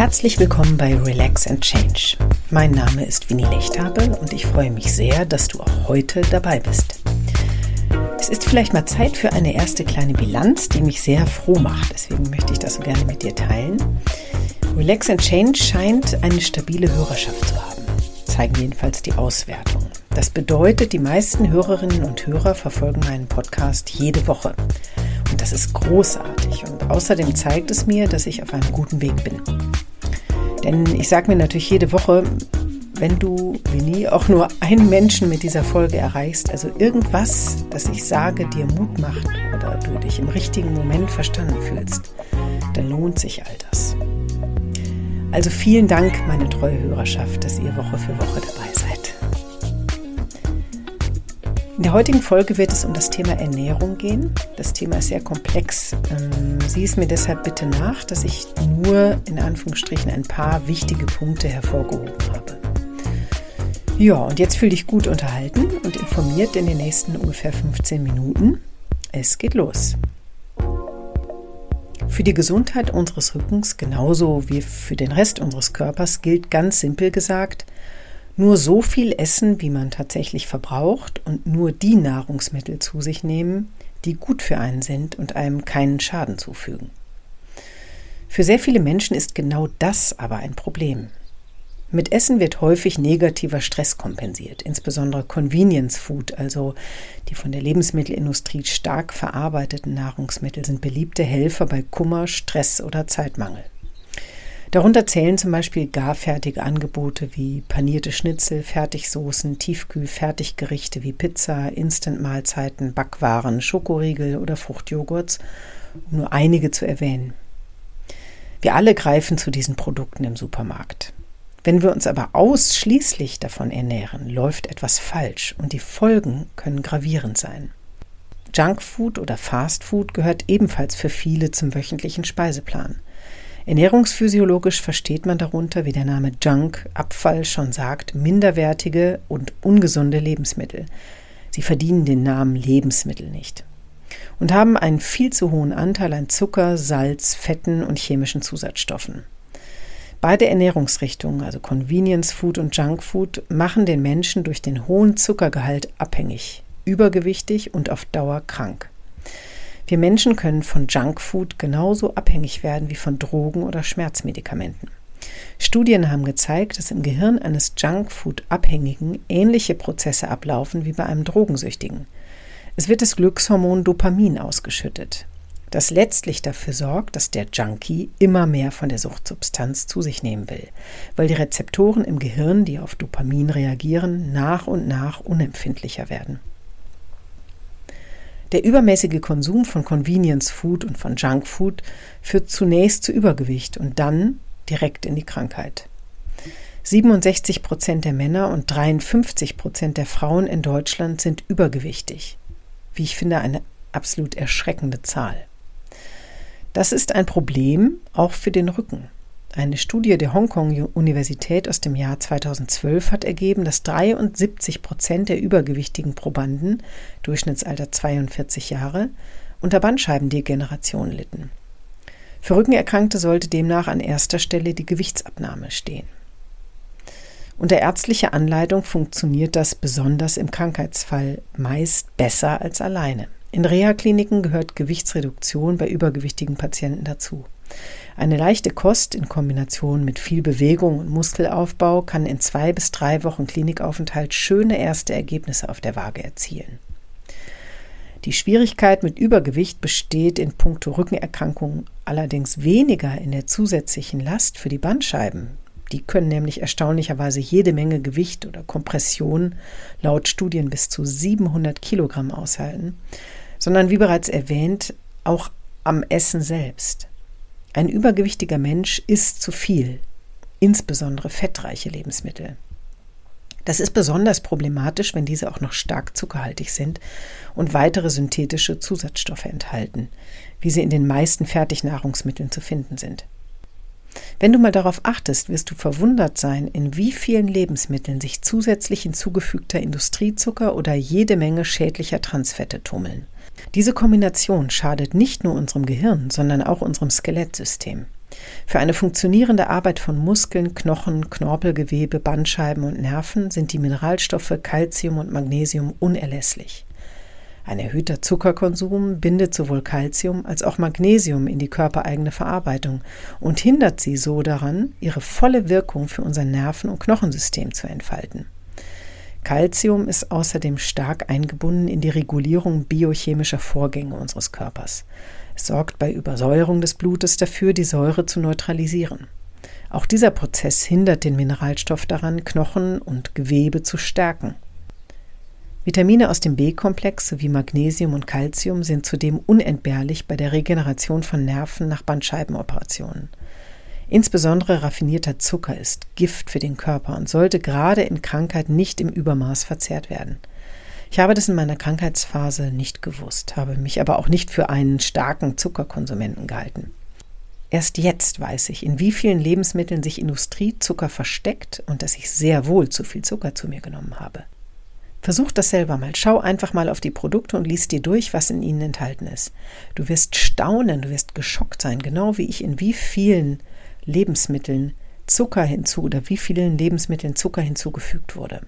Herzlich willkommen bei Relax and Change. Mein Name ist Winnie Lechthabe und ich freue mich sehr, dass du auch heute dabei bist. Es ist vielleicht mal Zeit für eine erste kleine Bilanz, die mich sehr froh macht. Deswegen möchte ich das so gerne mit dir teilen. Relax and Change scheint eine stabile Hörerschaft zu haben, zeigen jedenfalls die Auswertungen. Das bedeutet, die meisten Hörerinnen und Hörer verfolgen meinen Podcast jede Woche. Und das ist großartig. Und außerdem zeigt es mir, dass ich auf einem guten Weg bin. Denn ich sage mir natürlich jede Woche, wenn du, wie nie, auch nur einen Menschen mit dieser Folge erreichst, also irgendwas, das ich sage, dir Mut macht oder du dich im richtigen Moment verstanden fühlst, dann lohnt sich all das. Also vielen Dank, meine treue Hörerschaft, dass ihr Woche für Woche dabei seid. In der heutigen Folge wird es um das Thema Ernährung gehen. Das Thema ist sehr komplex. Ähm, sieh es mir deshalb bitte nach, dass ich nur in Anführungsstrichen ein paar wichtige Punkte hervorgehoben habe. Ja, und jetzt fühl dich gut unterhalten und informiert in den nächsten ungefähr 15 Minuten. Es geht los. Für die Gesundheit unseres Rückens genauso wie für den Rest unseres Körpers gilt ganz simpel gesagt, nur so viel essen, wie man tatsächlich verbraucht und nur die Nahrungsmittel zu sich nehmen, die gut für einen sind und einem keinen Schaden zufügen. Für sehr viele Menschen ist genau das aber ein Problem. Mit Essen wird häufig negativer Stress kompensiert, insbesondere Convenience Food, also die von der Lebensmittelindustrie stark verarbeiteten Nahrungsmittel, sind beliebte Helfer bei Kummer, Stress oder Zeitmangel. Darunter zählen zum Beispiel garfertige Angebote wie panierte Schnitzel, Fertigsoßen, Tiefkühl-Fertiggerichte wie Pizza, Instantmahlzeiten, Backwaren, Schokoriegel oder Fruchtjoghurts, um nur einige zu erwähnen. Wir alle greifen zu diesen Produkten im Supermarkt. Wenn wir uns aber ausschließlich davon ernähren, läuft etwas falsch und die Folgen können gravierend sein. Junkfood oder Fastfood gehört ebenfalls für viele zum wöchentlichen Speiseplan. Ernährungsphysiologisch versteht man darunter, wie der Name Junk, Abfall schon sagt, minderwertige und ungesunde Lebensmittel. Sie verdienen den Namen Lebensmittel nicht und haben einen viel zu hohen Anteil an Zucker, Salz, Fetten und chemischen Zusatzstoffen. Beide Ernährungsrichtungen, also Convenience Food und Junk Food, machen den Menschen durch den hohen Zuckergehalt abhängig, übergewichtig und auf Dauer krank. Wir Menschen können von Junkfood genauso abhängig werden wie von Drogen oder Schmerzmedikamenten. Studien haben gezeigt, dass im Gehirn eines Junkfood-Abhängigen ähnliche Prozesse ablaufen wie bei einem Drogensüchtigen. Es wird das Glückshormon Dopamin ausgeschüttet, das letztlich dafür sorgt, dass der Junkie immer mehr von der Suchtsubstanz zu sich nehmen will, weil die Rezeptoren im Gehirn, die auf Dopamin reagieren, nach und nach unempfindlicher werden. Der übermäßige Konsum von Convenience Food und von Junk Food führt zunächst zu Übergewicht und dann direkt in die Krankheit. 67 Prozent der Männer und 53 Prozent der Frauen in Deutschland sind übergewichtig. Wie ich finde, eine absolut erschreckende Zahl. Das ist ein Problem auch für den Rücken. Eine Studie der Hongkong-Universität aus dem Jahr 2012 hat ergeben, dass 73 Prozent der übergewichtigen Probanden, Durchschnittsalter 42 Jahre, unter Bandscheibendegeneration litten. Für Rückenerkrankte sollte demnach an erster Stelle die Gewichtsabnahme stehen. Unter ärztlicher Anleitung funktioniert das besonders im Krankheitsfall meist besser als alleine. In Reha-Kliniken gehört Gewichtsreduktion bei übergewichtigen Patienten dazu. Eine leichte Kost in Kombination mit viel Bewegung und Muskelaufbau kann in zwei bis drei Wochen Klinikaufenthalt schöne erste Ergebnisse auf der Waage erzielen. Die Schwierigkeit mit Übergewicht besteht in puncto Rückenerkrankungen allerdings weniger in der zusätzlichen Last für die Bandscheiben. Die können nämlich erstaunlicherweise jede Menge Gewicht oder Kompression laut Studien bis zu 700 Kilogramm aushalten, sondern wie bereits erwähnt auch am Essen selbst. Ein übergewichtiger Mensch isst zu viel, insbesondere fettreiche Lebensmittel. Das ist besonders problematisch, wenn diese auch noch stark zuckerhaltig sind und weitere synthetische Zusatzstoffe enthalten, wie sie in den meisten Fertignahrungsmitteln zu finden sind. Wenn du mal darauf achtest, wirst du verwundert sein, in wie vielen Lebensmitteln sich zusätzlich hinzugefügter Industriezucker oder jede Menge schädlicher Transfette tummeln. Diese Kombination schadet nicht nur unserem Gehirn, sondern auch unserem Skelettsystem. Für eine funktionierende Arbeit von Muskeln, Knochen, Knorpelgewebe, Bandscheiben und Nerven sind die Mineralstoffe Calcium und Magnesium unerlässlich. Ein erhöhter Zuckerkonsum bindet sowohl Calcium als auch Magnesium in die körpereigene Verarbeitung und hindert sie so daran, ihre volle Wirkung für unser Nerven- und Knochensystem zu entfalten. Calcium ist außerdem stark eingebunden in die Regulierung biochemischer Vorgänge unseres Körpers. Es sorgt bei Übersäuerung des Blutes dafür, die Säure zu neutralisieren. Auch dieser Prozess hindert den Mineralstoff daran, Knochen und Gewebe zu stärken. Vitamine aus dem B-Komplex sowie Magnesium und Calcium sind zudem unentbehrlich bei der Regeneration von Nerven nach Bandscheibenoperationen. Insbesondere raffinierter Zucker ist Gift für den Körper und sollte gerade in Krankheit nicht im Übermaß verzehrt werden. Ich habe das in meiner Krankheitsphase nicht gewusst, habe mich aber auch nicht für einen starken Zuckerkonsumenten gehalten. Erst jetzt weiß ich, in wie vielen Lebensmitteln sich Industriezucker versteckt und dass ich sehr wohl zu viel Zucker zu mir genommen habe. Versuch das selber mal. Schau einfach mal auf die Produkte und lies dir durch, was in ihnen enthalten ist. Du wirst staunen, du wirst geschockt sein, genau wie ich, in wie vielen Lebensmitteln Zucker hinzu oder wie vielen Lebensmitteln Zucker hinzugefügt wurde.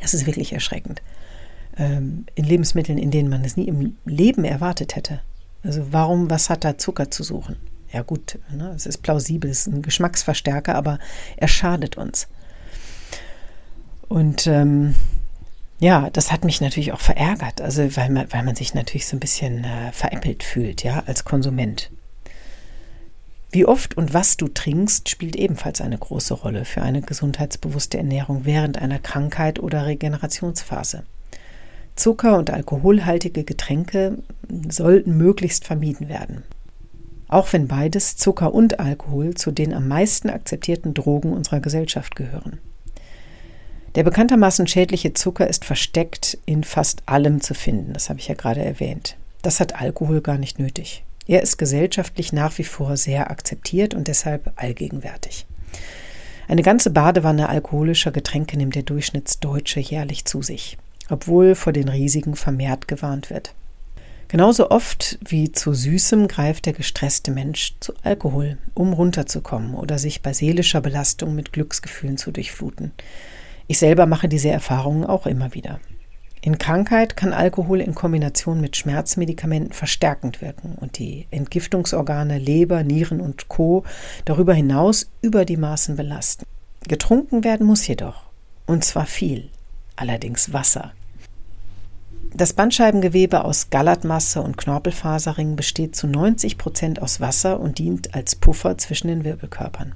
Das ist wirklich erschreckend. Ähm, in Lebensmitteln, in denen man es nie im Leben erwartet hätte. Also warum, was hat da Zucker zu suchen? Ja gut, ne, es ist plausibel, es ist ein Geschmacksverstärker, aber er schadet uns. Und ähm, ja, das hat mich natürlich auch verärgert, also weil man, weil man sich natürlich so ein bisschen äh, veräppelt fühlt, ja, als Konsument. Wie oft und was du trinkst, spielt ebenfalls eine große Rolle für eine gesundheitsbewusste Ernährung während einer Krankheit oder Regenerationsphase. Zucker- und alkoholhaltige Getränke sollten möglichst vermieden werden. Auch wenn beides, Zucker und Alkohol, zu den am meisten akzeptierten Drogen unserer Gesellschaft gehören. Der bekanntermaßen schädliche Zucker ist versteckt in fast allem zu finden, das habe ich ja gerade erwähnt. Das hat Alkohol gar nicht nötig. Er ist gesellschaftlich nach wie vor sehr akzeptiert und deshalb allgegenwärtig. Eine ganze Badewanne alkoholischer Getränke nimmt der Durchschnittsdeutsche jährlich zu sich, obwohl vor den Risiken vermehrt gewarnt wird. Genauso oft wie zu Süßem greift der gestresste Mensch zu Alkohol, um runterzukommen oder sich bei seelischer Belastung mit Glücksgefühlen zu durchfluten. Ich selber mache diese Erfahrungen auch immer wieder. In Krankheit kann Alkohol in Kombination mit Schmerzmedikamenten verstärkend wirken und die Entgiftungsorgane Leber, Nieren und Co. darüber hinaus über die Maßen belasten. Getrunken werden muss jedoch, und zwar viel, allerdings Wasser. Das Bandscheibengewebe aus Gallertmasse und Knorpelfaserring besteht zu 90 Prozent aus Wasser und dient als Puffer zwischen den Wirbelkörpern.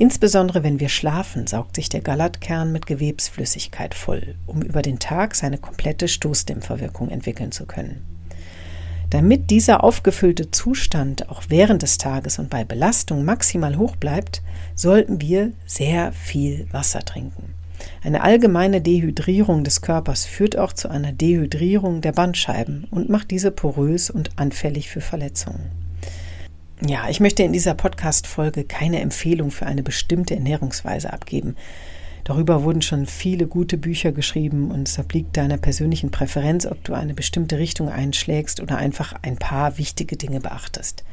Insbesondere wenn wir schlafen, saugt sich der Gallertkern mit Gewebsflüssigkeit voll, um über den Tag seine komplette Stoßdämpferwirkung entwickeln zu können. Damit dieser aufgefüllte Zustand auch während des Tages und bei Belastung maximal hoch bleibt, sollten wir sehr viel Wasser trinken. Eine allgemeine Dehydrierung des Körpers führt auch zu einer Dehydrierung der Bandscheiben und macht diese porös und anfällig für Verletzungen. Ja, ich möchte in dieser Podcast-Folge keine Empfehlung für eine bestimmte Ernährungsweise abgeben. Darüber wurden schon viele gute Bücher geschrieben und es obliegt deiner persönlichen Präferenz, ob du eine bestimmte Richtung einschlägst oder einfach ein paar wichtige Dinge beachtest.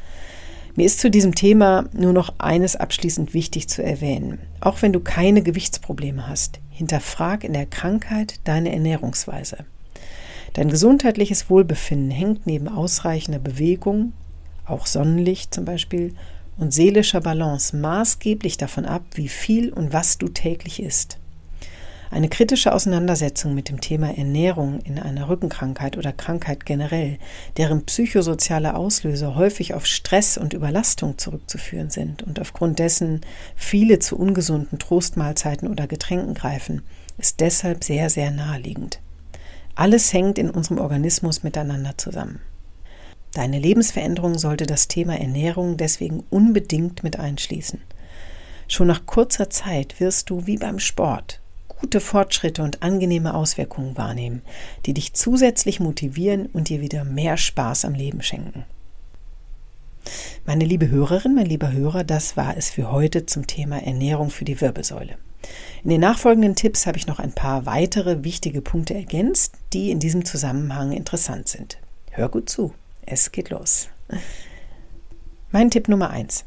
Mir ist zu diesem Thema nur noch eines abschließend wichtig zu erwähnen. Auch wenn du keine Gewichtsprobleme hast, hinterfrag in der Krankheit deine Ernährungsweise. Dein gesundheitliches Wohlbefinden hängt neben ausreichender Bewegung, auch Sonnenlicht zum Beispiel, und seelischer Balance maßgeblich davon ab, wie viel und was du täglich isst. Eine kritische Auseinandersetzung mit dem Thema Ernährung in einer Rückenkrankheit oder Krankheit generell, deren psychosoziale Auslöser häufig auf Stress und Überlastung zurückzuführen sind und aufgrund dessen viele zu ungesunden Trostmahlzeiten oder Getränken greifen, ist deshalb sehr, sehr naheliegend. Alles hängt in unserem Organismus miteinander zusammen. Deine Lebensveränderung sollte das Thema Ernährung deswegen unbedingt mit einschließen. Schon nach kurzer Zeit wirst du wie beim Sport gute Fortschritte und angenehme Auswirkungen wahrnehmen, die dich zusätzlich motivieren und dir wieder mehr Spaß am Leben schenken. Meine liebe Hörerin, mein lieber Hörer, das war es für heute zum Thema Ernährung für die Wirbelsäule. In den nachfolgenden Tipps habe ich noch ein paar weitere wichtige Punkte ergänzt, die in diesem Zusammenhang interessant sind. Hör gut zu. Es geht los. Mein Tipp Nummer eins: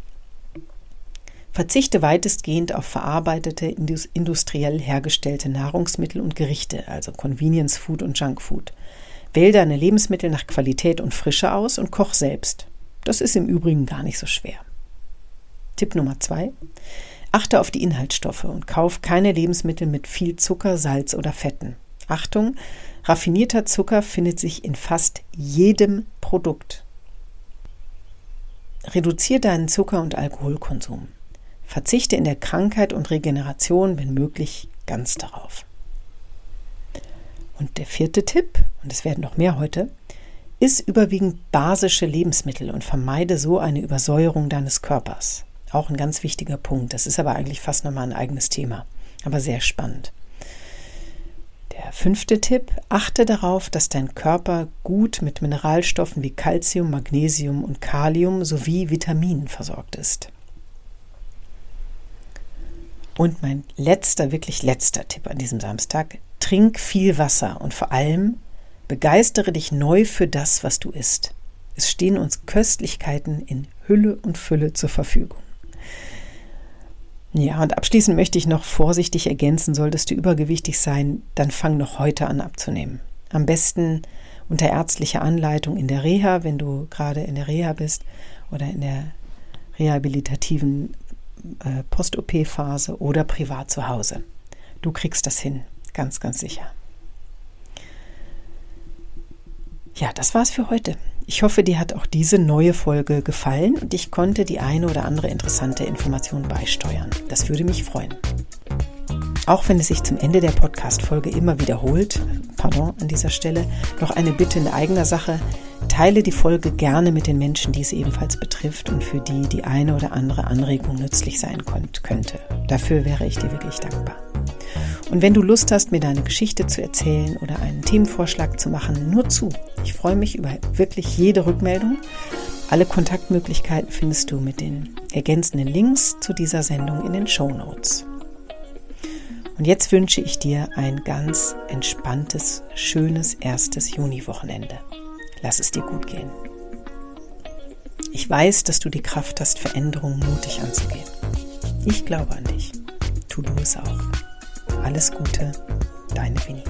Verzichte weitestgehend auf verarbeitete, industriell hergestellte Nahrungsmittel und Gerichte, also Convenience Food und Junk Food. Wähl deine Lebensmittel nach Qualität und Frische aus und koch selbst. Das ist im Übrigen gar nicht so schwer. Tipp Nummer zwei. Achte auf die Inhaltsstoffe und kauf keine Lebensmittel mit viel Zucker, Salz oder Fetten. Achtung, raffinierter Zucker findet sich in fast jedem Produkt. Reduziere deinen Zucker- und Alkoholkonsum. Verzichte in der Krankheit und Regeneration, wenn möglich, ganz darauf. Und der vierte Tipp, und es werden noch mehr heute, ist überwiegend basische Lebensmittel und vermeide so eine Übersäuerung deines Körpers. Auch ein ganz wichtiger Punkt. Das ist aber eigentlich fast nochmal ein eigenes Thema, aber sehr spannend. Der fünfte Tipp, achte darauf, dass dein Körper gut mit Mineralstoffen wie Calcium, Magnesium und Kalium sowie Vitaminen versorgt ist. Und mein letzter, wirklich letzter Tipp an diesem Samstag, trink viel Wasser und vor allem begeistere dich neu für das, was du isst. Es stehen uns Köstlichkeiten in Hülle und Fülle zur Verfügung. Ja, und abschließend möchte ich noch vorsichtig ergänzen, solltest du übergewichtig sein, dann fang noch heute an abzunehmen. Am besten unter ärztlicher Anleitung in der Reha, wenn du gerade in der Reha bist oder in der rehabilitativen äh, Post-OP-Phase oder privat zu Hause. Du kriegst das hin, ganz, ganz sicher. Ja, das war's für heute. Ich hoffe, dir hat auch diese neue Folge gefallen und ich konnte die eine oder andere interessante Information beisteuern. Das würde mich freuen. Auch wenn es sich zum Ende der Podcast-Folge immer wiederholt, pardon an dieser Stelle, noch eine Bitte in eigener Sache. Teile die Folge gerne mit den Menschen, die es ebenfalls betrifft und für die die eine oder andere Anregung nützlich sein könnte. Dafür wäre ich dir wirklich dankbar. Und wenn du Lust hast, mir deine Geschichte zu erzählen oder einen Themenvorschlag zu machen, nur zu. Ich freue mich über wirklich jede Rückmeldung. Alle Kontaktmöglichkeiten findest du mit den ergänzenden Links zu dieser Sendung in den Show Notes. Und jetzt wünsche ich dir ein ganz entspanntes, schönes erstes Juni-Wochenende. Lass es dir gut gehen. Ich weiß, dass du die Kraft hast, Veränderungen mutig anzugehen. Ich glaube an dich. Tu du es auch. Alles Gute, deine Winnie.